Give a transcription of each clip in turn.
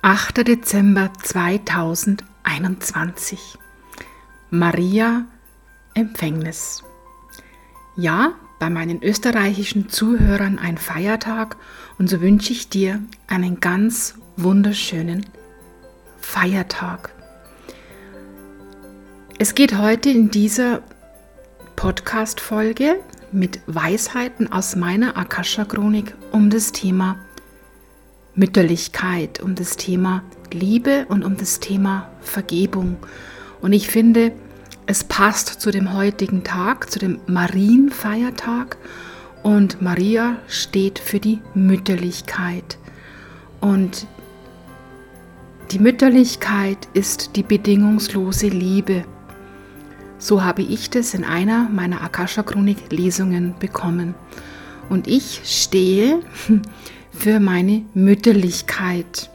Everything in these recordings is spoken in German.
8. Dezember 2021. Maria Empfängnis. Ja, bei meinen österreichischen Zuhörern ein Feiertag und so wünsche ich dir einen ganz wunderschönen Feiertag. Es geht heute in dieser Podcast-Folge mit Weisheiten aus meiner Akasha-Chronik um das Thema Mütterlichkeit, um das Thema Liebe und um das Thema Vergebung. Und ich finde, es passt zu dem heutigen Tag, zu dem Marienfeiertag. Und Maria steht für die Mütterlichkeit. Und die Mütterlichkeit ist die bedingungslose Liebe. So habe ich das in einer meiner Akasha-Chronik-Lesungen bekommen. Und ich stehe für meine Mütterlichkeit.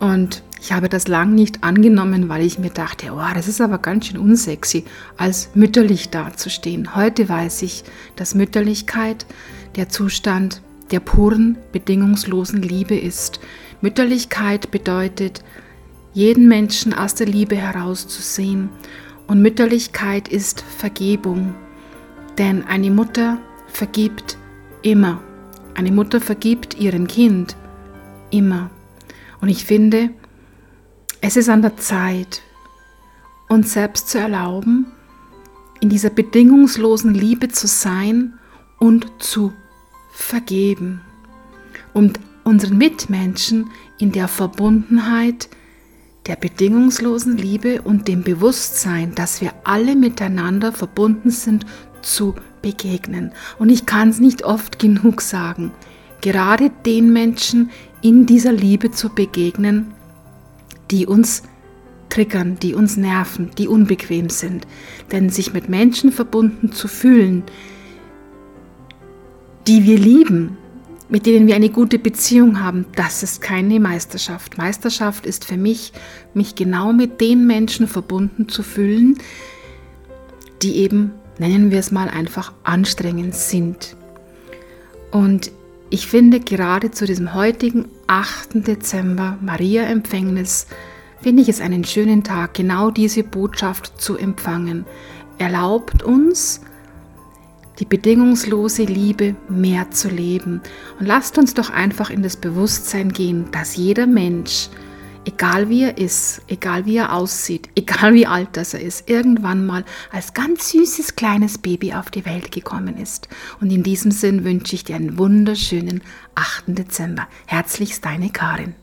Und ich habe das lang nicht angenommen, weil ich mir dachte, oh, das ist aber ganz schön unsexy, als mütterlich dazustehen. Heute weiß ich, dass Mütterlichkeit der Zustand der puren, bedingungslosen Liebe ist. Mütterlichkeit bedeutet, jeden Menschen aus der Liebe herauszusehen. Und Mütterlichkeit ist Vergebung. Denn eine Mutter vergibt immer. Eine Mutter vergibt ihrem Kind immer. Und ich finde, es ist an der Zeit, uns selbst zu erlauben, in dieser bedingungslosen Liebe zu sein und zu vergeben. Und unseren Mitmenschen in der Verbundenheit, der bedingungslosen Liebe und dem Bewusstsein, dass wir alle miteinander verbunden sind, zu begegnen. Und ich kann es nicht oft genug sagen, gerade den Menschen in dieser Liebe zu begegnen, die uns triggern, die uns nerven, die unbequem sind. Denn sich mit Menschen verbunden zu fühlen, die wir lieben, mit denen wir eine gute Beziehung haben, das ist keine Meisterschaft. Meisterschaft ist für mich, mich genau mit den Menschen verbunden zu fühlen, die eben nennen wir es mal einfach, anstrengend sind. Und ich finde gerade zu diesem heutigen 8. Dezember, Maria-Empfängnis, finde ich es einen schönen Tag, genau diese Botschaft zu empfangen. Erlaubt uns, die bedingungslose Liebe mehr zu leben. Und lasst uns doch einfach in das Bewusstsein gehen, dass jeder Mensch, egal wie er ist, egal wie er aussieht, egal wie alt das er ist, irgendwann mal als ganz süßes kleines Baby auf die Welt gekommen ist. Und in diesem Sinn wünsche ich dir einen wunderschönen 8. Dezember. Herzlichst deine Karin.